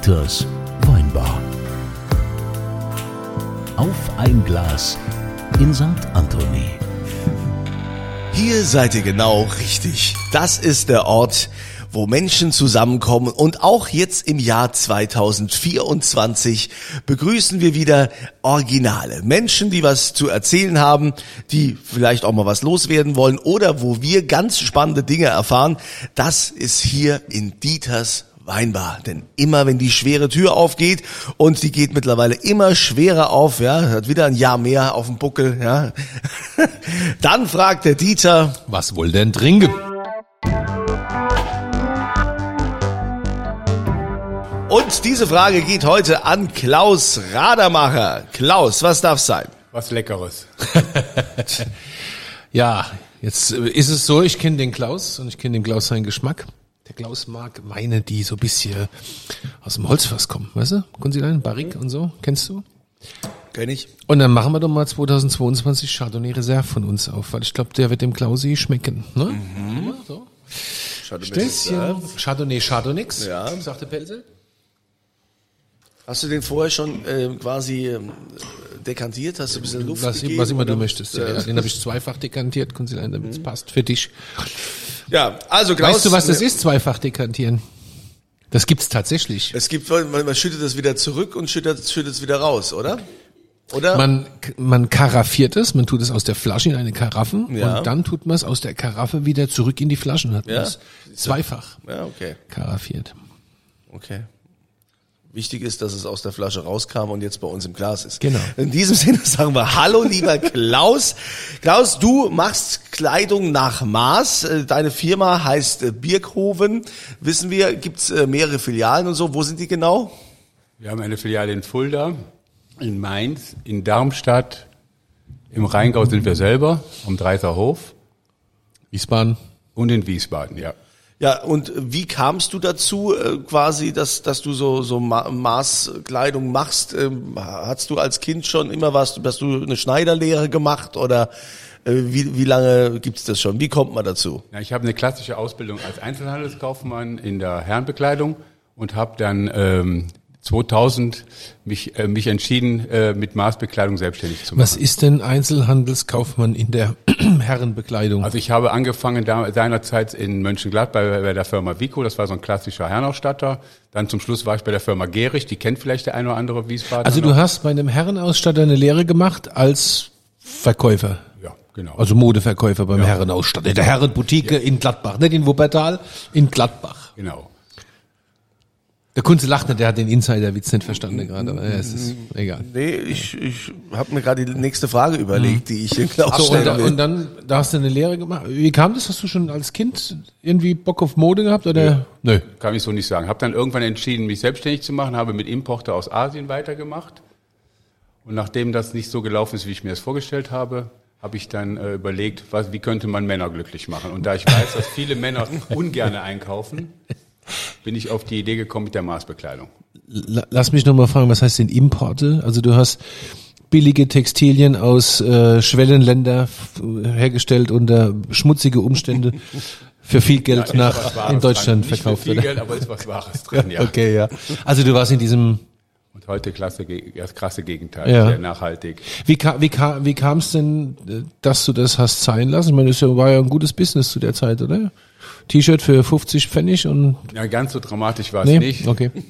Dieters Weinbar. Auf ein Glas in St. Anthony. Hier seid ihr genau richtig. Das ist der Ort, wo Menschen zusammenkommen und auch jetzt im Jahr 2024 begrüßen wir wieder Originale. Menschen, die was zu erzählen haben, die vielleicht auch mal was loswerden wollen oder wo wir ganz spannende Dinge erfahren. Das ist hier in Dieters Weinbar. Denn immer wenn die schwere Tür aufgeht und die geht mittlerweile immer schwerer auf, ja, hat wieder ein Jahr mehr auf dem Buckel, ja, dann fragt der Dieter, Was wohl denn trinken? Und diese Frage geht heute an Klaus Radermacher. Klaus, was darf sein? Was Leckeres. Ja, jetzt ist es so, ich kenne den Klaus und ich kenne den Klaus seinen Geschmack. Der Klaus mag Weine, die so ein bisschen aus dem Holzfass kommen, weißt du? Kunzilein, Barrique und so, kennst du? Kenn ich. Und dann machen wir doch mal 2022 Chardonnay Reserve von uns auf, weil ich glaube, der wird dem Klausi schmecken. Ne? Mhm. So. Stößchen. Chardonnay Chardonnix, Ja. sagte Pelze. Hast du den vorher schon äh, quasi ähm, dekantiert? Hast du ein bisschen Luft Was, gegeben? was immer du oder? möchtest. Ja, ja. Den habe ich zweifach dekantiert, Kunzilein, damit es passt für dich. Ja, also Klaus. Weißt du, was das ist, zweifach dekantieren? Das gibt's tatsächlich. Es gibt, man, man schüttet es wieder zurück und schüttet, schüttet es wieder raus, oder? Oder? Man, man karaffiert es, man tut es aus der Flasche in eine Karaffe Ja. und dann tut man es aus der Karaffe wieder zurück in die Flaschen. Hat Ja. es zweifach ja, okay. karaffiert. Okay. Wichtig ist, dass es aus der Flasche rauskam und jetzt bei uns im Glas ist. Genau. In diesem Sinne sagen wir Hallo, lieber Klaus. Klaus, du machst Kleidung nach Maß. Äh, Deine Firma heißt äh, Birkhoven. Wissen wir, gibt's äh, mehrere Filialen und so. Wo sind die genau? Wir haben eine Filiale in Fulda, in Mainz, in Darmstadt, im Rheingau sind wir selber, am Dreiser Hof Wiesbaden. und in Wiesbaden, ja. Ja, und wie kamst du dazu, äh, quasi, dass, dass du so, so Ma Maßkleidung machst? Ähm, Hast du als Kind schon immer was, hast du eine Schneiderlehre gemacht oder äh, wie, wie lange gibt's das schon? Wie kommt man dazu? ja ich habe eine klassische Ausbildung als Einzelhandelskaufmann in der Herrenbekleidung und habe dann ähm, 2000 mich, äh, mich entschieden, äh, mit Maßbekleidung selbstständig zu machen. Was ist denn Einzelhandelskaufmann in der Herrenbekleidung? Also ich habe angefangen da, seinerzeit in Mönchengladbach bei, bei der Firma Vico, das war so ein klassischer Herrenausstatter. Dann zum Schluss war ich bei der Firma Gehrig, die kennt vielleicht der eine oder andere Wiesbaden. also du hast bei einem Herrenausstatter eine Lehre gemacht als Verkäufer. Ja, genau. Also Modeverkäufer beim Herrenausstatter. In der Herrenboutique in Gladbach. Nicht in Wuppertal, in Gladbach. genau. Der Kunze lacht nicht, der hat den Insider-Witz nicht verstanden gerade, aber ja, es ist egal. Nee, ich, ich habe mir gerade die nächste Frage überlegt, die ich den Klaus So, und, da, will. und dann, da hast du eine Lehre gemacht. Wie kam das? Hast du schon als Kind irgendwie Bock auf Mode gehabt oder? Nö. Kann ich so nicht sagen. Habe dann irgendwann entschieden, mich selbstständig zu machen, habe mit Importe aus Asien weitergemacht. Und nachdem das nicht so gelaufen ist, wie ich mir das vorgestellt habe, habe ich dann äh, überlegt, was, wie könnte man Männer glücklich machen. Und da ich weiß, dass viele Männer ungerne einkaufen, bin ich auf die Idee gekommen mit der Maßbekleidung. La- Lass mich nochmal fragen, was heißt denn Importe? Also du hast billige Textilien aus äh, Schwellenländer hergestellt unter schmutzige Umstände für viel Geld ist nach Wahres in Deutschland dran. Nicht verkauft, für viel? Geld, aber ist was Wahres drin, ja. Okay, ja. Also du warst in diesem Und heute klasse, das krasse Gegenteil, Ja. sehr nachhaltig. Wie, ka, wie, ka, wie kam es denn, äh, dass du das hast sein lassen? Ich meine, das war ja ein gutes Business zu der Zeit, oder? T-Shirt für 50 Pfennig und Ja, ganz so dramatisch war es nee, nicht. okay.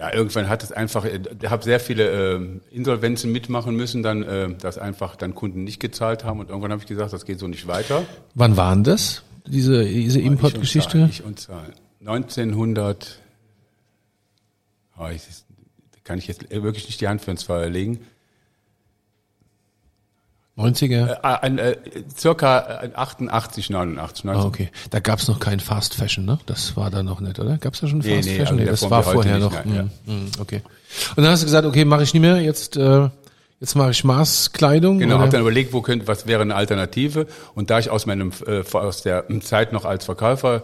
Ja, irgendwann hat es einfach, ich habe sehr viele äh, Insolvenzen mitmachen müssen, dann, äh, dass einfach dann Kunden nicht gezahlt haben und irgendwann habe ich gesagt, das geht so nicht weiter. Wann waren das? Diese, diese Importgeschichte? Ich und Zahlen. 1900, oh, ich, kann ich jetzt wirklich nicht die Hand für ins Feuer legen. 90er? Äh, ein, äh, circa äh, 88, 89, 90. Ah, okay. Da gab's noch kein Fast Fashion, ne? Das war da noch nicht, oder? Gab's da schon Nee, Fast nee, Fashion? also Nee, der das Form war vorher nicht, noch. nein, Mhm, mhm, okay. Und dann hast du gesagt, okay, mache ich nicht mehr. Jetzt, äh, jetzt mache ich Maßkleidung. Genau, habe dann überlegt, wo könnte, was wäre eine Alternative. Und da ich aus meinem äh, aus der Zeit noch als Verkäufer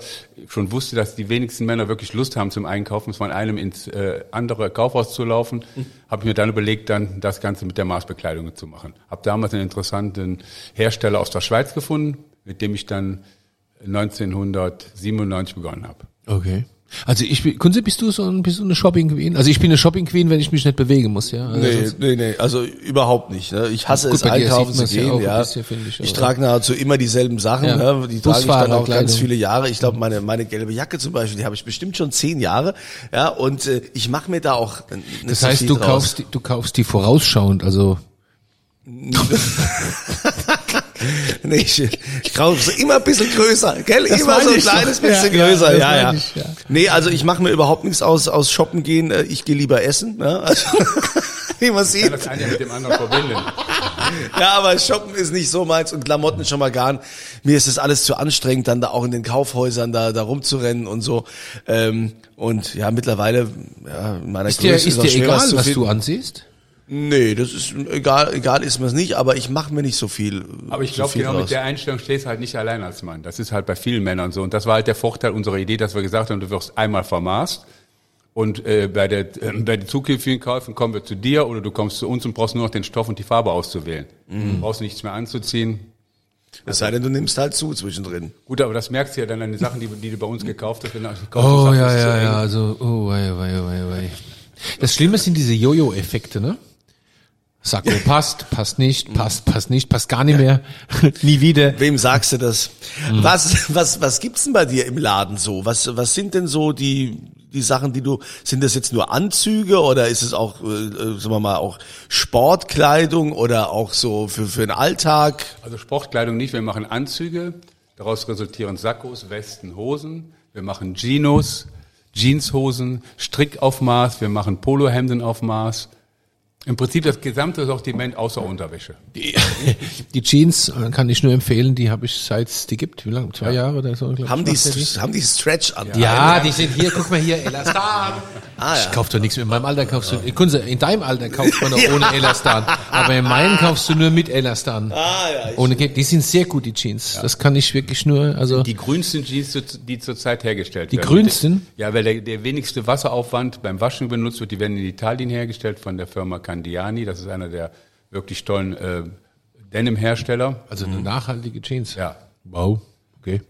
schon wusste, dass die wenigsten Männer wirklich Lust haben zum Einkaufen, von einem ins äh, andere Kaufhaus zu laufen, habe ich mir dann überlegt, dann das Ganze mit der Maßbekleidung zu machen. Habe damals einen interessanten Hersteller aus der Schweiz gefunden, mit dem ich dann 1997 begonnen habe. Okay. Also ich bin, Kunze, bist du so ein, bist du eine Shopping Queen? Also ich bin eine Shopping Queen, wenn ich mich nicht bewegen muss, ja. Also Nee, nee, nee, also überhaupt nicht. Ne? Ich hasse Gut, es, einkaufen zu gehen. Ja. bisschen, ich, ich trage nahezu immer dieselben Sachen. Ja. Ne? Die trage ich dann auch ganz viele Jahre. Ich glaube, meine, meine gelbe Jacke zum Beispiel, die habe ich bestimmt schon zehn Jahre. Ja, und äh, ich mache mir da auch äh, nicht Das heißt, du draus. kaufst, die, du kaufst die vorausschauend, also Nee, ich, ich kaufe so immer ein bisschen größer, gell? Das immer so ein kleines doch. Ja, bisschen ja, größer, ja, ja. ich, ja. Nee, also ich mache mir überhaupt nichts aus, aus Shoppen gehen. Äh, Ich gehe lieber essen, ne? Also, wie man Kann sieht. das eine mit dem anderen verbinden. Ja, aber Shoppen ist nicht so meins und Klamotten schon mal gar nicht. Mir ist das alles zu anstrengend, dann da auch in den Kaufhäusern da, da rumzurennen und so. Ähm, und ja, mittlerweile, ja, in meiner ist dir, Größe ist auch dir egal, was finden. du ansiehst? Nee, das ist egal, egal ist mir's nicht, aber ich mache mir nicht so viel. Aber ich so glaube, genau draus. mit der Einstellung stehst du halt nicht allein als Mann. Das ist halt bei vielen Männern so. Und das war halt der Vorteil unserer Idee, dass wir gesagt haben, du wirst einmal vermaßt. Und äh, bei, der, äh, bei den zukünftigen Käufen kommen wir zu dir oder du kommst zu uns und brauchst nur noch den Stoff und die Farbe auszuwählen. Mhm. Du brauchst nichts mehr anzuziehen. Es sei denn, du nimmst halt zu zwischendrin. Gut, aber das merkst du ja dann an den Sachen, die, die du bei uns gekauft hast. Wenn du gekauft Oh hast, ja, ja, ja, also, oh, wei, wei, wei, wei. Das Schlimme sind diese Jojo-Effekte, ne? Sakko passt, passt nicht, passt, passt nicht, passt gar nicht mehr, nie wieder. Wem sagst du das? Was, was, was gibt's denn bei dir im Laden so? Was, was sind denn so die, die Sachen, die du, sind das jetzt nur Anzüge oder ist es auch, äh, äh, sagen wir mal, auch Sportkleidung oder auch so für, für den Alltag? Also Sportkleidung nicht, wir machen Anzüge, daraus resultieren Sakkos, Westen, Hosen, wir machen Jeans, Jeanshosen, Strickaufmaß, wir machen Polohemden auf Maß. Im Prinzip das gesamte Sortiment außer Unterwäsche. Die, die Jeans äh, kann ich nur empfehlen, die habe ich seit es die gibt. Wie lange? Zwei Jahre oder so? glaub Haben ich, die, haben die Stretch an? Ja, die sind hier, guck mal hier, Elastan. Ah, Ich ja. kauf doch nichts mehr. In meinem Alter kaufst du, Kunze, in deinem Alter kaufst man noch ohne Elastan. Aber in meinem kaufst du nur mit Elastan. Ah, ja, ich- Ohne, die sind sehr gut, die Jeans. Das kann ich wirklich nur, also. Die grünsten Jeans, die zurzeit hergestellt Die werden. grünsten? Ja, weil der, der wenigste Wasseraufwand beim Waschen benutzt wird. Die werden in Italien hergestellt von der Firma Candiani. Das ist einer der wirklich tollen äh, Denim-Hersteller. Also eine nachhaltige Jeans. Ja. Wow. Okay.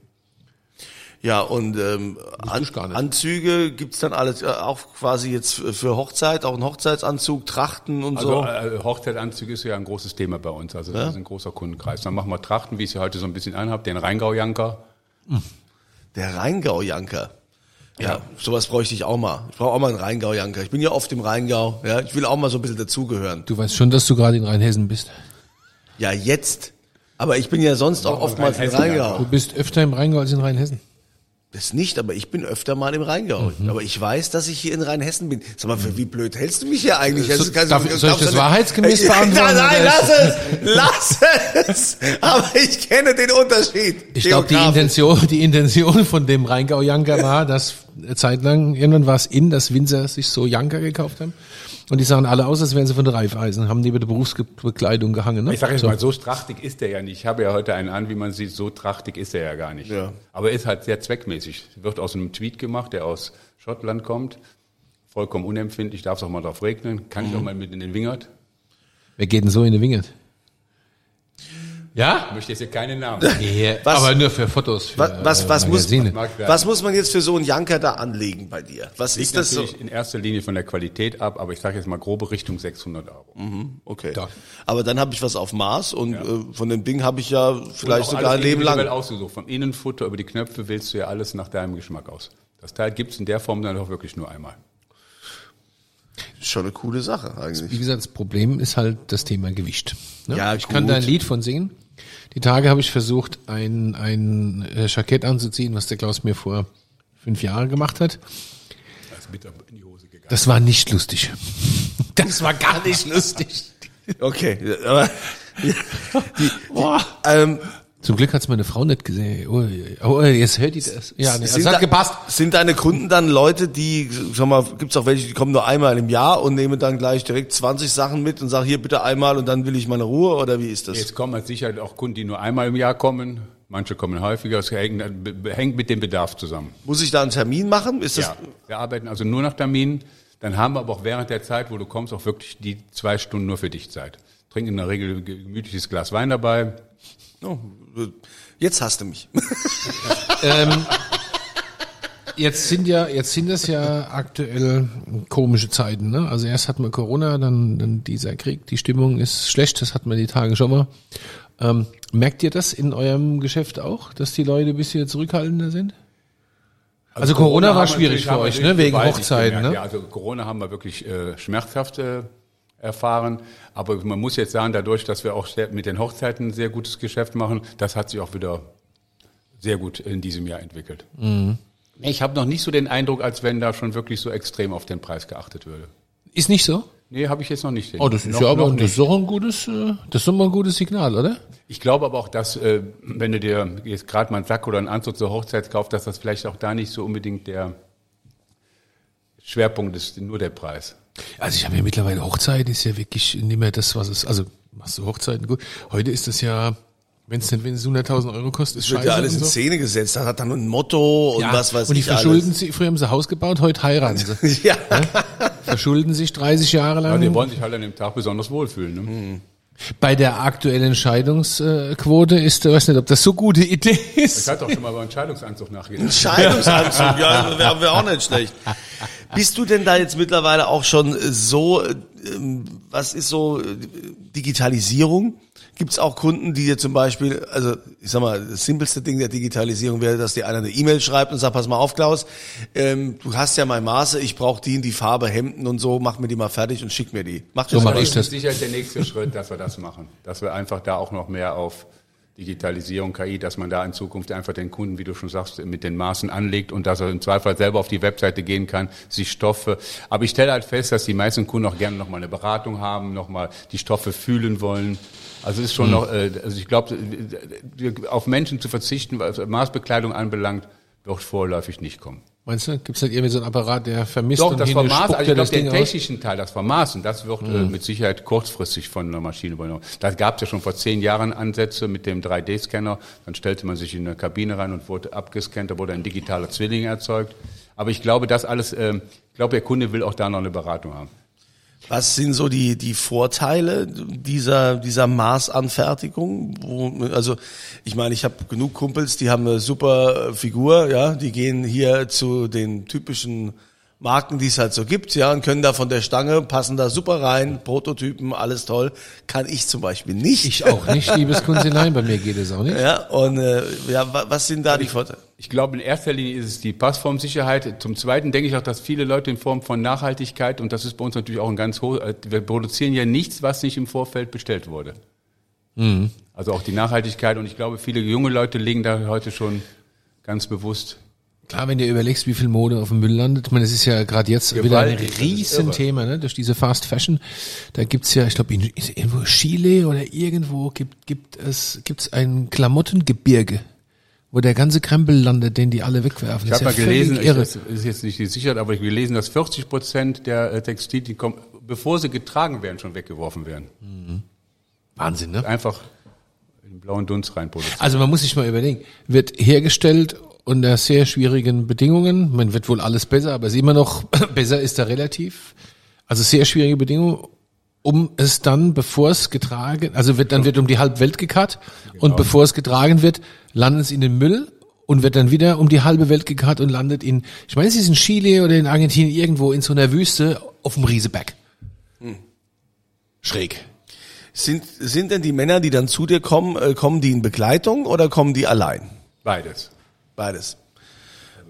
Ja, und ähm, An. Anzüge gibt's dann alles, äh, auch quasi jetzt für Hochzeit, auch ein Hochzeitsanzug, Trachten und Also so. äh, Hochzeitanzug ist ja ein großes Thema bei uns. Also das ist ein großer Kundenkreis. Dann machen wir Trachten, wie ich sie heute so ein bisschen anhab, den Rheingau-Janker. Der Rheingau-Janker. Ja, sowas bräuchte ich auch mal. Ich brauche auch mal einen Rheingau-Janker. Ich bin ja oft im Rheingau. Ja, ich will auch mal so ein bisschen dazugehören. Du weißt schon, dass du gerade in Rheinhessen bist. Ja, jetzt. Aber ich bin ja sonst auch oftmals im Rheingau. Du bist öfter im Rheingau als in Rheinhessen. Das nicht, aber ich bin öfter mal im Rheingau. Mhm. Aber ich weiß, dass ich hier in Rheinhessen bin. Sag mal, für wie blöd hältst du mich hier eigentlich? So- Das kannst- darf- das soll ich du das nicht. wahrheitsgemäß Ich- beantworten, Nein, nein, lass es! Lass es! Aber ich kenne den Unterschied. Ich glaube, die. Intention, die Intention von dem Rheingau-Janker war, dass eine Zeit lang, irgendwann war es in, dass Winzer sich so Janker gekauft haben. Und die sahen alle aus, als wären sie von der Reifeisen, haben neben der Berufsbekleidung gehangen. Ne? Ich sage jetzt so. mal, so trachtig ist der ja nicht. Ich habe ja heute einen an, wie man sieht, so trachtig ist er ja gar nicht. Ja. Aber er ist halt sehr zweckmäßig. Wird aus einem Tweet gemacht, der aus Schottland kommt. Vollkommen unempfindlich, darf es auch mal drauf regnen. Kann Mhm. ich auch mal mit in den Wingert. Wer geht denn so in die Wingert? Ja? Ich möchte jetzt hier keinen Namen. ja Was- aber nur für Fotos. Für, Was, was, was, äh, muss, was muss man jetzt für so einen Janker da anlegen bei dir? Was Liegt ist das so? natürlich in erster Linie von der Qualität ab, aber ich sage jetzt mal grobe Richtung 600 Euro. Okay. Da. Aber dann habe ich was auf Maß und äh, von dem Ding habe ich ja vielleicht sogar ein Leben lang. ausgesucht. Vom Innenfutter über die Knöpfe wählst du ja alles nach deinem Geschmack aus. Das Teil gibt's in der Form dann auch wirklich nur einmal. Schon eine coole Sache Wie eigentlich. gesagt, das Problem ist halt das Thema Gewicht. Ne? Ja, ich kann gut. da ein Lied von singen. Die Tage habe ich versucht, ein, ein äh, Jackett anzuziehen, was der Klaus mir vor fünf Jahren gemacht hat. Das ist bitter in die Hose gegangen. Das war nicht lustig. Das war gar nicht lustig. Okay, aber Boah. ähm, Zum Glück hat's meine Frau nicht gesehen. Oh, oh, jetzt hört die das. Ja, nee, also es da- hat gepasst. Sind deine Kunden dann Leute, die, sag mal, gibt's auch welche, die kommen nur einmal im Jahr und nehmen dann gleich direkt 20 Sachen mit und sagen, hier bitte einmal und dann will ich meine Ruhe oder wie ist das? Jetzt kommen mit Sicherheit auch Kunden, die nur einmal im Jahr kommen. Manche kommen häufiger. Es hängt, hängt mit dem Bedarf zusammen. Muss ich da einen Termin machen? Ist das, Ja, wir arbeiten also nur nach Terminen. Dann haben wir aber auch während der Zeit, wo du kommst, auch wirklich die zwei Stunden nur für dich Zeit. Trinken in der Regel ein gemütliches Glas Wein dabei. oh, jetzt hast du mich. Ähm, Jetzt sind ja, jetzt sind das ja aktuell komische Zeiten, ne? Also erst hatten wir Corona, dann, dann dieser Krieg, die Stimmung ist schlecht, das hatten wir die Tage schon mal. Ähm, merkt ihr das in eurem Geschäft auch, dass die Leute ein bisschen zurückhaltender sind? Also, Corona, war haben wir schwierig für euch, ne? Wegen Hochzeiten, ne? Ja, also Corona haben wir wirklich äh, schmerzhaft äh, erfahren. Aber man muss jetzt sagen, dadurch, dass wir auch mit den Hochzeiten ein sehr gutes Geschäft machen, das hat sich auch wieder sehr gut in diesem Jahr entwickelt. Mhm. Ich habe noch nicht so den Eindruck, als wenn da schon wirklich so extrem auf den Preis geachtet würde. Ist nicht so? Nee, habe ich jetzt noch nicht. den- Oh, das ist noch, ja aber, das ist doch ein gutes, äh, das ist doch mal ein gutes Signal, oder? Ich glaube aber auch, dass, äh, wenn du dir jetzt gerade mal einen Sack oder einen Anzug zur Hochzeit kaufst, dass das vielleicht auch da nicht so unbedingt der Schwerpunkt ist, nur der Preis. Also ich habe ja mittlerweile Hochzeit, ist ja wirklich nicht mehr das, was es, also machst du Hochzeiten gut. Heute ist das ja, wenn es nicht wenigstens 100.000 Euro kostet, ist Wird scheiße. ja alles und in so. Szene gesetzt. Das hat dann ein Motto und Ja, was weiß und die ich verschulden alles. sich, früher haben sie ein Haus gebaut, heute heiraten sie. Ja. verschulden sich 30 Jahre Ja, lang. die wollen sich halt an dem Tag besonders wohlfühlen. Ne? Mhm. Bei der aktuellen Entscheidungsquote ist, ich weiß nicht, ob das so gute Idee Ich ist. hatte doch schon mal über einen Scheidungsanzug nachgedacht. Scheidungsanzug, ja, wäre wär auch nicht schlecht. Bist du denn da jetzt mittlerweile auch schon so, äh, ähm, was ist so äh, Digitalisierung? Gibt es auch Kunden, die dir zum Beispiel, also ich sag mal, das simpelste Ding der Digitalisierung wäre, dass dir einer eine E-Mail schreibt und sagt, pass mal auf, Klaus, ähm, du hast ja mein Maße, ich brauche die in die Farbe, Hemden und so, mach mir die mal fertig und schick mir die. Mach So das mach mal. ich Das das. ist sicher der nächste Schritt, dass wir das machen. Dass wir einfach da auch noch mehr auf Digitalisierung, KI, dass man da in Zukunft einfach den Kunden, wie du schon sagst, mit den Maßen anlegt und dass er im Zweifel selber auf die Webseite gehen kann, sich Stoffe. Aber ich stelle halt fest, dass die meisten Kunden auch gerne nochmal eine Beratung haben, nochmal die Stoffe fühlen wollen. Also es ist schon noch, äh, also ich glaube, auf Menschen zu verzichten, was Maßbekleidung anbelangt, wird vorläufig nicht kommen. Meinst du, gibt's halt irgendwie so einen Apparat, der vermisst Doch, und das hinten Vermaß, spuckt also ich glaube, Ding den aus? technischen Teil, das Vermaßen, das wird äh, mit Sicherheit kurzfristig von einer Maschine übernommen. Da gab es ja schon vor zehn Jahren Ansätze mit dem 3D-Scanner. Dann stellte man sich in eine Kabine rein und wurde abgescannt, da wurde ein digitaler Zwilling erzeugt. Aber ich glaube, das alles, ähm, ich glaube, der Kunde will auch da noch eine Beratung haben. Was sind so die, die Vorteile dieser, dieser Maßanfertigung? Wo, also, ich meine, ich habe genug Kumpels, die haben eine super äh, Figur, ja, die gehen hier zu den typischen Marken, die es halt so gibt, ja, und können da von der Stange, passen da super rein, Prototypen, alles toll. Kann ich zum Beispiel nicht. Ich auch nicht, liebes Kunzilein, bei mir geht es auch nicht. Ja, und äh, ja, wa- was sind da die Vorteile? Ich glaube, in erster Linie ist es die Passformsicherheit. Zum Zweiten denke ich auch, dass viele Leute in Form von Nachhaltigkeit, und das ist bei uns natürlich auch ein ganz hoch, äh, wir produzieren ja nichts, was nicht im Vorfeld bestellt wurde. Also auch die Nachhaltigkeit. Und ich glaube, viele junge Leute legen da heute schon ganz bewusst. Klar, wenn du überlegst, wie viel Mode auf dem Müll landet, ich meine, es ist ja gerade jetzt wieder ein Riesenthema, ne? durch diese Fast Fashion. Da gibt's ja, ich glaube, irgendwo Chile oder irgendwo gibt, gibt es gibt's ein Klamottengebirge, wo der ganze Krempel landet, den die alle wegwerfen. Ich habe ist mal ja gelesen, völlig ich, irre. das ist jetzt nicht gesichert, aber ich habe gelesen, dass 40 Prozent der äh, Textilien, die kommen, bevor sie getragen werden, schon weggeworfen werden. Wahnsinn, ne? Einfach in den blauen Dunst rein produziert. Also man muss sich mal überlegen, wird hergestellt unter sehr schwierigen Bedingungen. Man wird wohl alles besser, aber es ist immer noch besser ist da relativ. Also sehr schwierige Bedingungen, um es dann, bevor es getragen, also wird dann wird um die halbe Welt gekarrt und bevor es getragen wird, landet es in den Müll und wird dann wieder um die halbe Welt gekarrt und landet in, ich meine, es ist in Chile oder in Argentinien irgendwo in so einer Wüste auf dem Rieseberg. Schräg. Sind, sind denn die Männer, die dann zu dir kommen, äh, kommen die in Begleitung oder kommen die allein? Beides. Beides.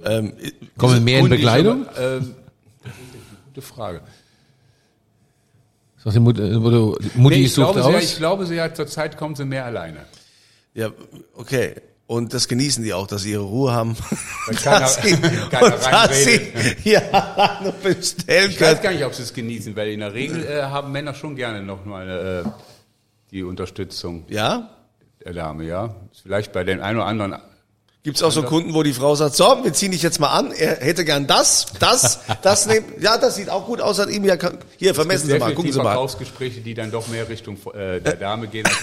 Ähm, Kommen mehr in Begleitung? ähm, das ist eine gute Frage. Sagt die Mutter, wo du, Mutti Nee, ich, sucht glaube, sie, aus. ich glaube, sie hat zurzeit kommen sie mehr alleine. Ja, okay. Und das genießen die auch, dass sie ihre Ruhe haben. Weil keiner- dass sie, keiner und dass sie reinredet. ja noch bestellen Ich weiß können. gar nicht, ob sie es genießen, weil in der Regel äh, haben Männer schon gerne noch mal äh, die Unterstützung Ja? der Dame, ja. Ist vielleicht bei den einen oder anderen. Gibt's auch so Kunden, wo die Frau sagt, so, wir ziehen dich jetzt mal an, er hätte gern das, das, das nehmen. Ja, das sieht auch gut aus an ihm. Ja, hier, vermessen Sie mal, gucken Sie mal. Verkaufsgespräche, die dann doch mehr Richtung äh, der Dame gehen als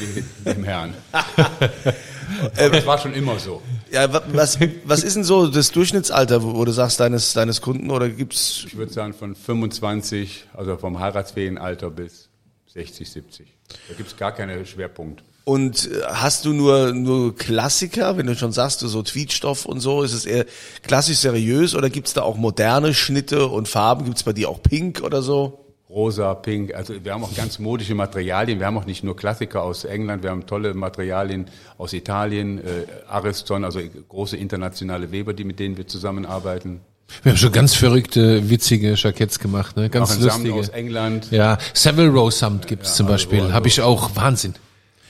dem Herrn. Aber das war schon immer so. Ja, wa- was, was ist denn so das Durchschnittsalter, wo, wo du sagst, deines, deines Kunden oder gibt's, Ich würde sagen von 25, also vom heiratsfähigen Alter bis 60, 70. Da gibt es gar keine Schwerpunkt. Und äh, hast du nur, nur Klassiker, wenn du schon sagst, du so Tweetstoff und so, ist es eher klassisch seriös oder gibt's da auch moderne Schnitte und Farben? Gibt's bei dir auch Pink oder so? Rosa, Pink, also wir haben auch ganz modische Materialien. Wir haben auch nicht nur Klassiker aus England, wir haben tolle Materialien aus Italien, äh, Ariston, also große internationale Weber, die mit denen wir zusammenarbeiten. Wir haben schon ganz verrückte, witzige Jacketts gemacht, ne? Ganz auch ein Samt lustige. aus England. Ja, Savile Row Samt gibt's zum Beispiel. also- Habe ich auch. Wahnsinn.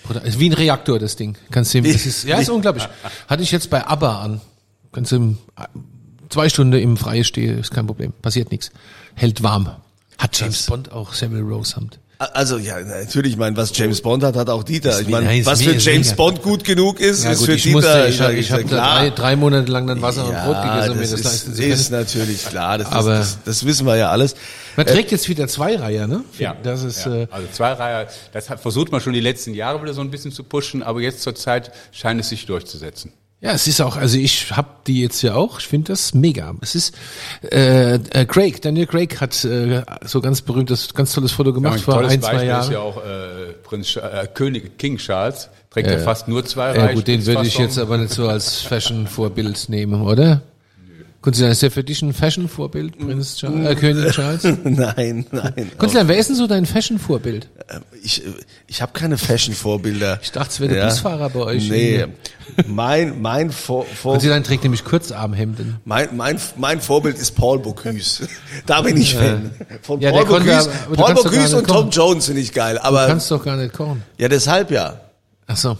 Bruder, Ist wie ein Reaktor, das Ding. Kannst du, das ist, ja, ist unglaublich. Hatte ich jetzt bei ABBA an. Kannst du zwei Stunden im Freie stehen, ist kein Problem. Passiert nichts. Hält warm. Hat James Bond auch Savile Row Samt. Also ja, natürlich, ich meine, was James Bond hat, hat auch Dieter. Ich meine, ist was für ist James. Bond gut genug ist, Ja ist gut, für ich Dieter. musste, ich, ja, hab- ich ja habe klar. drei, drei Monate lang dann Wasser und Brot gegessen, um mir das das ist, leisten zu ist können. natürlich klar. Das, Aber- das, das, das wissen wir ja alles. Man trägt jetzt wieder zwei Reihe, ne? Ja, Das ist, ja. äh, also zwei Reihe, das hat, versucht man schon die letzten Jahre wieder so ein bisschen zu pushen, aber jetzt zur Zeit scheint es sich durchzusetzen. Ja, es ist auch, also ich hab die jetzt ja auch, ich finde das mega. Es ist, äh, äh, Craig, Daniel Craig hat äh, so ganz berühmtes, ganz tolles Foto gemacht ein vor ein, zwei Beispiel Jahren. ist ja auch äh, Prinz äh, König King Charles, trägt ja, fast nur zwei Ja gut, den würde ich jetzt aber nicht so als Fashion-Vorbild nehmen, oder? Kunstler, ist der für dich ein Fashion-Vorbild, Prinz Charles, äh, König Charles? nein, nein. Kunstler, wer ist denn so dein Fashion-Vorbild? Ich, ich habe keine Fashion-Vorbilder. Ich dachte, es wäre der Busfahrer bei euch. Nee, mein, mein, Vor, Vor, Kunstler trägt nämlich Kurzarmhemden. mein, mein, mein Vorbild ist Paul Bocuse. Da bin ich Fan. Von Ja, Paul Bocuse, du Paul Bocuse und Tom kommen. Jones finde ich geil. Du Aber kannst doch gar nicht kochen. ja, deshalb ja. Ach so.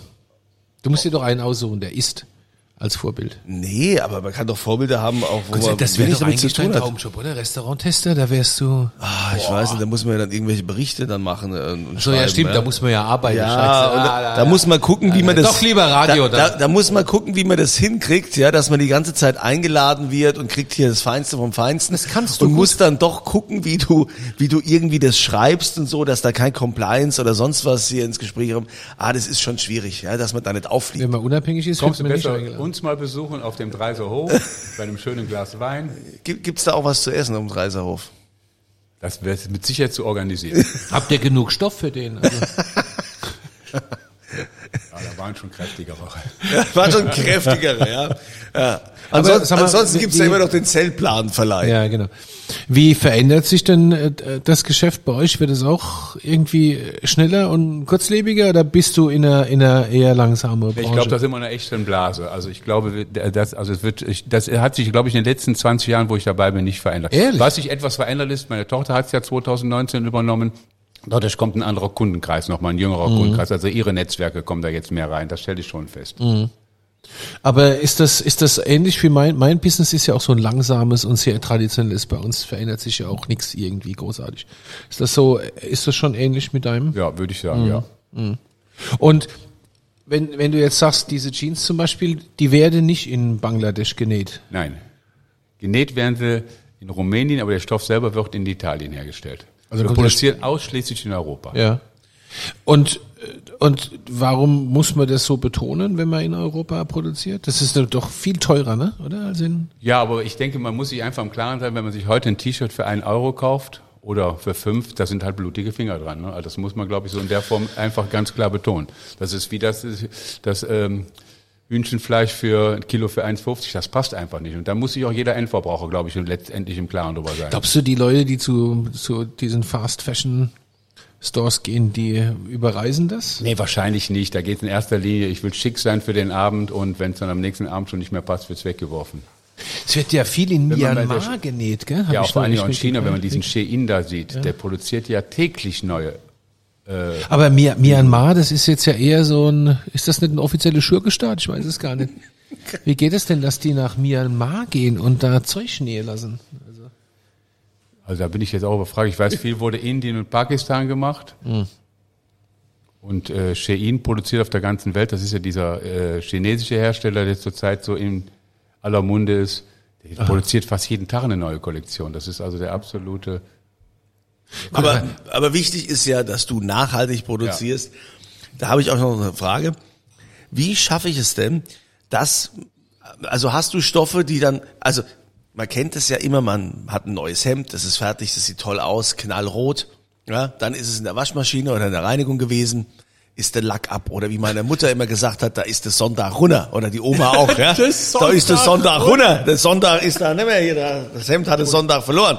Du musst dir doch einen aussuchen, der isst als Vorbild. Nee, aber man kann doch Vorbilder haben, auch wo man das wäre wenig doch damit zu tun hat. Traumjob, oder? Restauranttester, da wärst du. Ah, ich weiß nicht, da muss man ja dann irgendwelche Berichte dann machen. äh, Und So, ja, stimmt, da muss man ja arbeiten. Ja, Scheiße. und Ah, da, da muss man gucken, wie man das. Doch lieber Radio Da, da, da muss man gucken, wie man das hinkriegt, ja, dass man die ganze Zeit eingeladen wird und kriegt hier das Feinste vom Feinsten. Das kannst du Und gut. muss dann doch gucken, wie du, wie du irgendwie das schreibst und so, dass da kein Compliance oder sonst was hier ins Gespräch kommt. Ah, das ist schon schwierig, ja, dass man da nicht auffliegt. Wenn man unabhängig ist, Kommst du man nicht besser eingeladen. Uns mal besuchen auf dem Dreiser Hof bei einem schönen Glas Wein? Gibt, gibt's da auch was zu essen am Dreiserhof? Das wäre mit Sicherheit zu organisieren. Habt ihr genug Stoff für den? Also, waren schon kräftigere. Ja, war schon kräftiger, ja. ja. Ansonsten, mal, ansonsten gibt's ja wie- immer noch den Zellplanverleih. ja, genau. Wie verändert sich denn äh, das Geschäft bei euch? Wird es auch irgendwie schneller und kurzlebiger oder bist du in einer, in einer eher langsamen Branche? Ich glaube, das ist immer eine echte Blase. Also ich glaube, das, also es wird, das hat sich, glaube ich, in den letzten 20 Jahren, wo ich dabei bin, nicht verändert. Ehrlich? Was sich etwas verändert ist, meine Tochter hat es ja 2019 übernommen. Dadurch kommt ein anderer Kundenkreis nochmal, ein jüngerer Mhm. Kundenkreis. Also ihre Netzwerke kommen da jetzt mehr rein. Das stelle ich schon fest. Mhm. Aber ist das, ist das ähnlich wie mein, mein Business ist ja auch so ein langsames und sehr traditionelles. Bei uns verändert sich ja auch nichts irgendwie großartig. Ist das so, ist das schon ähnlich mit deinem? Ja, würde ich Mhm. sagen, ja. Und wenn, wenn du jetzt sagst, diese Jeans zum Beispiel, die werden nicht in Bangladesch genäht. Nein. Genäht werden sie in Rumänien, aber der Stoff selber wird in Italien hergestellt. Also wir produzieren ausschließlich in Europa. Ja. Und, und warum muss man das so betonen, wenn man in Europa produziert? Das ist doch viel teurer, ne? Oder? Als in Ja, aber ich denke, man muss sich einfach im Klaren sein, wenn man sich heute ein T-Shirt für einen Euro kauft oder für fünf, da sind halt blutige Finger dran. Ne? Also das muss man, glaube ich, so in der Form einfach ganz klar betonen. Das ist wie das, das ähm, Hühnchenfleisch für ein Kilo für 1,50, das passt einfach nicht. Und da muss sich auch jeder Endverbraucher, glaube ich, letztendlich im Klaren drüber sein. Glaubst du, die Leute, die zu, zu diesen Fast Fashion Stores gehen, die überreisen das? Nee, wahrscheinlich nicht. Da geht es in erster Linie, ich will schick sein für den Abend und wenn es dann am nächsten Abend schon nicht mehr passt, wird's weggeworfen. Es wird ja viel in Wenn Myanmar genäht, gell? Hab ja, auch vor allem auch in China, wenn man diesen. Shein da sieht, der produziert ja täglich neue. Aber Mi- Myanmar, das ist jetzt ja eher so ein, ist das nicht ein offizieller Schurkenstaat? Ich weiß es gar nicht. Wie geht es denn, dass die nach Myanmar gehen und da Zeug nähen lassen? Also da bin ich jetzt auch überfragt. Ich weiß, viel wurde Indien und Pakistan gemacht. Und äh, Shein produziert auf der ganzen Welt. Das ist ja dieser äh, chinesische Hersteller, der zurzeit so in aller Munde ist. Der produziert fast jeden Tag eine neue Kollektion. Das ist also der absolute. Aber, aber wichtig ist ja, dass du nachhaltig produzierst. Da habe ich auch noch eine Frage. Wie schaffe ich es denn, dass, also hast du Stoffe, die dann, also man kennt es ja immer, man hat ein neues Hemd, das ist fertig, das sieht toll aus, knallrot. Ja, dann ist es in der Waschmaschine oder in der Reinigung gewesen. ist der Lack ab. Oder wie meine Mutter immer gesagt hat, da ist der Sonntag runter. Oder die Oma auch, ja. Da ist der Sonntag runter. Der Sonntag ist da nicht mehr hier. da- Das Hemd hat den Sonntag verloren.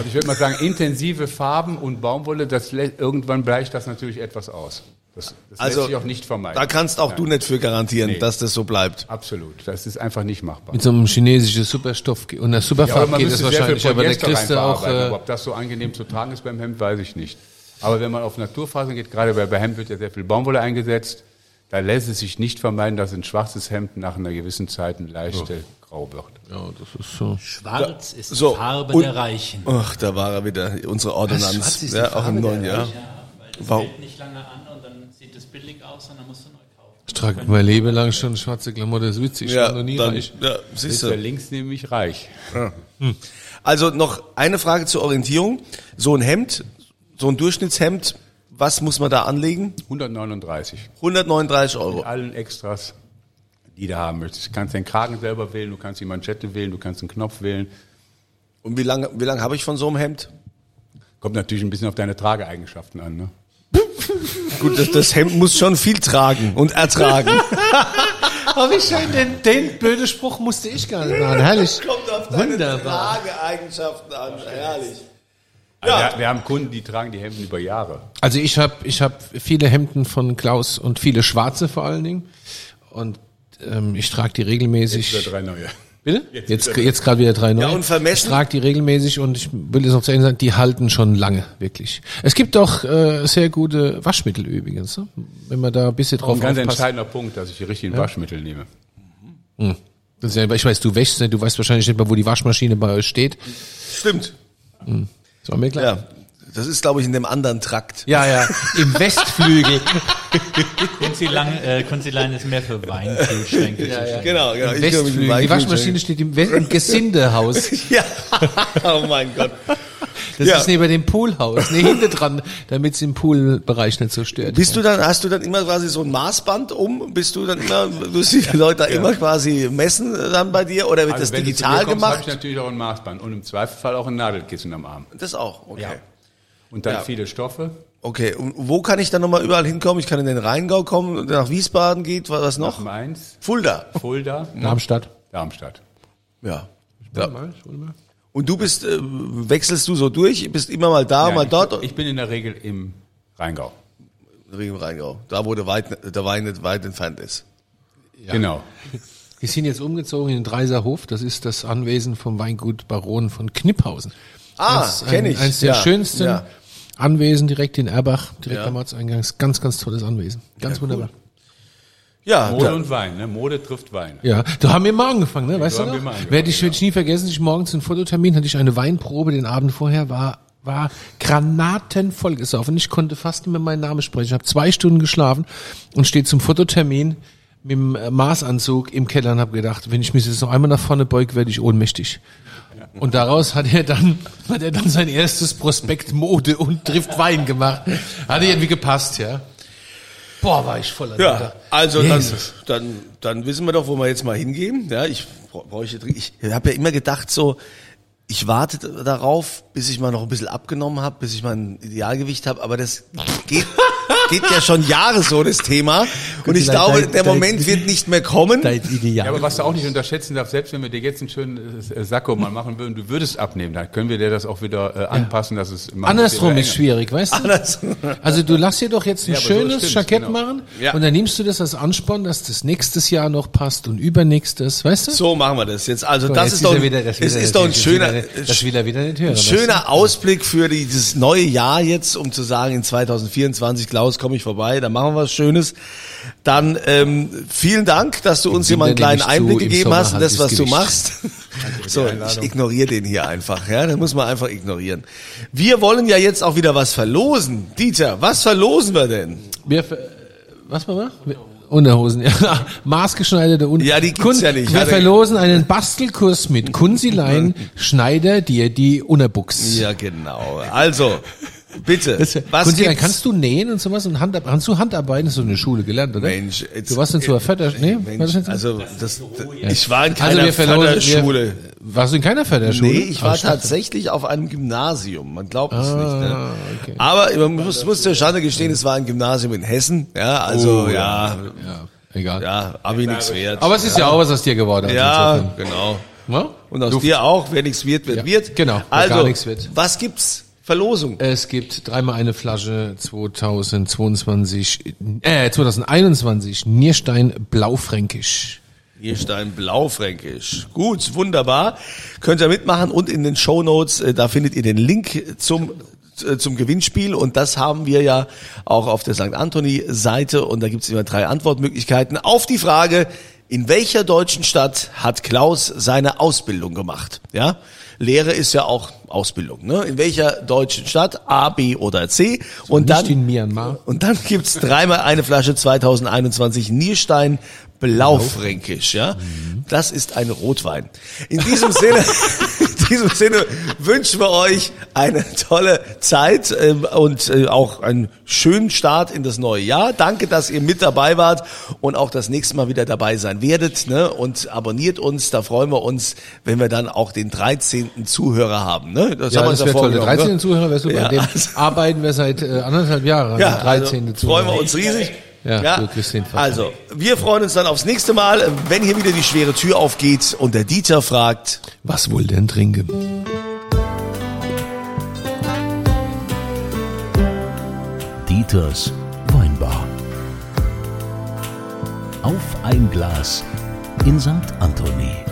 Also ich würde mal sagen, intensive Farben und Baumwolle, das irgendwann bleicht das natürlich etwas aus. Das, das Also, lässt sich auch nicht vermeiden. Da kannst auch du nicht für garantieren, Nee. dass das so bleibt. Absolut, das ist einfach nicht machbar. Mit so einem chinesischen Superstoff und einer Ja, Superfarbe man geht viel wahrscheinlich, aber der du auch, äh, ob das so angenehm zu tragen ist beim Hemd, weiß ich nicht. Aber wenn man auf Naturfasern geht, gerade bei, bei Hemd wird ja sehr viel Baumwolle eingesetzt, da lässt es sich nicht vermeiden, dass ein schwarzes Hemd nach einer gewissen Zeit ein leichte Grau wird. ja, das ist so. Schwarz ist So, die Farbe und- der Reichen. Ach, da war er wieder, unsere ist die Ja, auch im neuen Jahr. Ja, weil das Warum? hält nicht lange an und dann sieht es billig aus und dann musst du neu kaufen. Ich trage mein Leben lang schon schwarze Klamotten, das ist witzig, ich war Ja, noch nie dann, reich. ja, siehst Ist der du. links nämlich reich. Also noch eine Frage zur Orientierung. So ein Hemd, so ein Durchschnittshemd, was muss man da anlegen? 139. 139 Euro. Mit allen Extras, die du haben möchtest. Du kannst den Kragen selber wählen, du kannst die Manschette wählen, du kannst den Knopf wählen. Und wie lange, wie lange habe ich von so einem Hemd? Kommt natürlich ein bisschen auf deine Trageeigenschaften an. Ne? Gut, das, das Hemd muss schon viel tragen und ertragen. Oh, wie schön, den, den blöden Spruch musste ich gar nicht machen, herrlich. Wunderbar. Trageeigenschaften an. Herrlich. Also wir, wir haben Kunden, die tragen die Hemden über Jahre. Also ich habe ich hab viele Hemden von Klaus und viele schwarze vor allen Dingen und ähm, ich trage die regelmäßig. Wieder drei neue. Bitte? Jetzt Jetzt, wieder- jetzt, gerade wieder drei neue. Ja, und vermessen? Ich trage die regelmäßig und ich will es noch zu Ende sagen, die halten schon lange, wirklich. Es gibt auch äh, sehr gute Waschmittel übrigens, ne? wenn man da ein bisschen drauf Ein ganz aufpasst. entscheidender Punkt, dass ich die richtigen Waschmittel nehme. Das ist ja, ich weiß, du wäschst nicht, du weißt wahrscheinlich nicht mal, wo die Waschmaschine bei euch steht. Stimmt. Das war mir klar. Ja. Das ist, glaube ich, in dem anderen Trakt. Ja, ja, im Westflügel. Kunzilein äh, Kunzilein ist mehr für Weinkühlschränke. ja, ja. Genau, genau. Im Ich höre mich Westflügel. Die Waschmaschine steht im, West im Gesindehaus. Ja. Oh mein Gott. Das Ja. ist neben dem Poolhaus, ne, hinten dran, damit es im Poolbereich nicht so stört. Bist du dann, hast du dann immer quasi so ein Maßband um? Bist du dann immer, müssen die Leute da immer quasi messen dann bei dir oder wird das Also wenn du zu digital mir kommst, habe gemacht? ich natürlich auch ein Maßband und im Zweifelsfall auch ein Nadelkissen am Arm. Das auch, okay. Ja. Und dann Ja. viele Stoffe. Okay, und wo kann ich dann nochmal überall hinkommen? Ich kann in den Rheingau kommen, nach Wiesbaden geht, was Nach noch? Mainz, Fulda. Fulda, Darmstadt. Darmstadt. Ja. ja. Und du bist, äh, wechselst du so durch, bist immer mal da, Ja, mal ich, dort? Ich bin in der Regel im Rheingau. Im Rheingau, da wo der, weit, der Wein nicht weit entfernt ist. Genau. Wir sind jetzt umgezogen in den Dreiserhof. Das ist das Anwesen vom Weingut Baron von Knipphausen. Ah, Das ist kenn ein- ich. Eines der Ja, schönsten ja. Anwesen direkt in Erbach, direkt Ja. am Ortseingangs. Ganz, ganz tolles Anwesen. Ganz wunderbar. Ja, Mode da, und Wein, ne? Mode trifft Wein. Ja, da haben wir mal angefangen, ne? Weißt So du haben noch? Werde ich, werd ich nie vergessen, ich morgens einen Fototermin, hatte ich eine Weinprobe den Abend vorher, war, war granatenvoll gesoffen. Ich konnte fast nicht mehr meinen Namen sprechen. Ich habe zwei Stunden geschlafen und stehe zum Fototermin mit dem äh, Maßanzug im Keller und habe gedacht, wenn ich mich jetzt noch einmal nach vorne beuge, werde ich ohnmächtig. Und daraus hat er dann, hat er dann sein erstes Prospekt Mode und trifft Wein gemacht. Hat irgendwie gepasst, ja. Boah, war ich voller ja, Lieder. also dann, Jesus. dann, dann wissen wir doch, wo wir jetzt mal hingehen. Ja, ich bräuchte, dringend- ich habe ja immer gedacht so, ich warte darauf, bis ich mal noch ein bisschen abgenommen habe, bis ich mal ein Idealgewicht habe, aber das geht, geht ja schon Jahre so, das Thema. Und ich glaube, dein- der dein- Moment wird nicht mehr kommen. Dein Ideal. Ja, aber was du auch nicht unterschätzen darfst, selbst wenn wir dir jetzt einen schönen äh, Sakko mal machen würden, du würdest abnehmen, dann können wir dir das auch wieder äh, anpassen, dass es Andersrum ist schwierig, weißt du? Also du lass dir doch jetzt ein Ja, so schönes stimmt's, Jackett genau. machen Ja. und dann nimmst du das als Ansporn, dass das nächstes Jahr noch passt und übernächstes, weißt du? So machen wir das jetzt. Also So, das jetzt ist doch, er wieder- das es wieder- ist doch ein das schöner, Wieder, das will er wieder nicht hören. Ein weißt schöner Ausblick für dieses neue Jahr jetzt, um zu sagen, in 2024, Klaus, komme ich vorbei, dann machen wir was Schönes. Dann ähm, vielen Dank, dass du uns hier mal einen kleinen zu, Einblick gegeben hast in das, was du machst. So, ich ignoriere den hier einfach, ja, den muss man einfach ignorieren. Wir wollen ja jetzt auch wieder was verlosen. Dieter, was verlosen wir denn? Wir, was machen wir? Unterhosen, ja. Maßgeschneiderte Unterhosen. Ja, die gibt's ja nicht. Wir verlosen einen Bastelkurs mit Kunzilein, Schneider dir die Unterbuchs. Ja, genau. Also, bitte, Das, was Kunzilein, gibt's? kannst du nähen und sowas und Hand, hast du Handarbeiten? Hast du in der Schule gelernt, oder? Mensch, jetzt- du warst in zur Förder, nee? war das Mensch, nicht so? also das, ich war in Also keiner wir verlosen- Förderschule. Warst du in keiner Förderschule? Nee, ich Ah, war dachte- tatsächlich auf einem Gymnasium. Man glaubt es nicht. Ne? Ah, okay. Aber man muss, muss der Schande gestehen, es war ein Gymnasium in Hessen. Ja, also Oh, ja, Ja, egal. ja, Abi nichts wert. Aber es ist ja. auch was aus dir geworden. also ja, genau. Ja? Und aus Luft. dir auch, wer nichts wird, wird Ja, wird. genau, Also, gar nichts wird. was gibt's? Verlosung. Es gibt dreimal eine Flasche 2022, äh, 2021 Nierstein Blaufränkisch. Nierstein Blaufränkisch. Gut, wunderbar. Könnt ihr mitmachen und in den Shownotes, äh, da findet ihr den Link zum äh, zum Gewinnspiel und das haben wir ja auch auf der St. Anthony Seite und da gibt's immer drei Antwortmöglichkeiten auf die Frage, in welcher deutschen Stadt hat Klaus seine Ausbildung gemacht? Ja? Lehre ist ja auch Ausbildung, ne? In welcher deutschen Stadt? A, B oder C? und nicht dann in Myanmar. und dann gibt's dreimal eine Flasche 2021 Nierstein Blaufränkisch, ja. Das ist ein Rotwein. In diesem Sinne, in diesem Sinne wünschen wir euch eine tolle Zeit ähm, und äh, auch einen schönen Start in das neue Jahr. Danke, dass ihr mit dabei wart und auch das nächste Mal wieder dabei sein werdet. Ne? Und abonniert uns, da freuen wir uns, wenn wir dann auch den 13. Zuhörer haben. Ne? Das Ja, haben wir das wäre toll. Der vorgenommen, 13. Ne? Zuhörer wäre super. Ja, An dem also- arbeiten wir seit äh, anderthalb Jahren. Ja, also 13. also freuen wir Zuhörer. uns riesig. Ja, kriegst den Fall. also, wir freuen uns dann aufs nächste Mal, wenn hier wieder die schwere Tür aufgeht und der Dieter fragt, Was wohl denn trinken? Dieters Weinbar. Auf ein Glas in St. Anthony.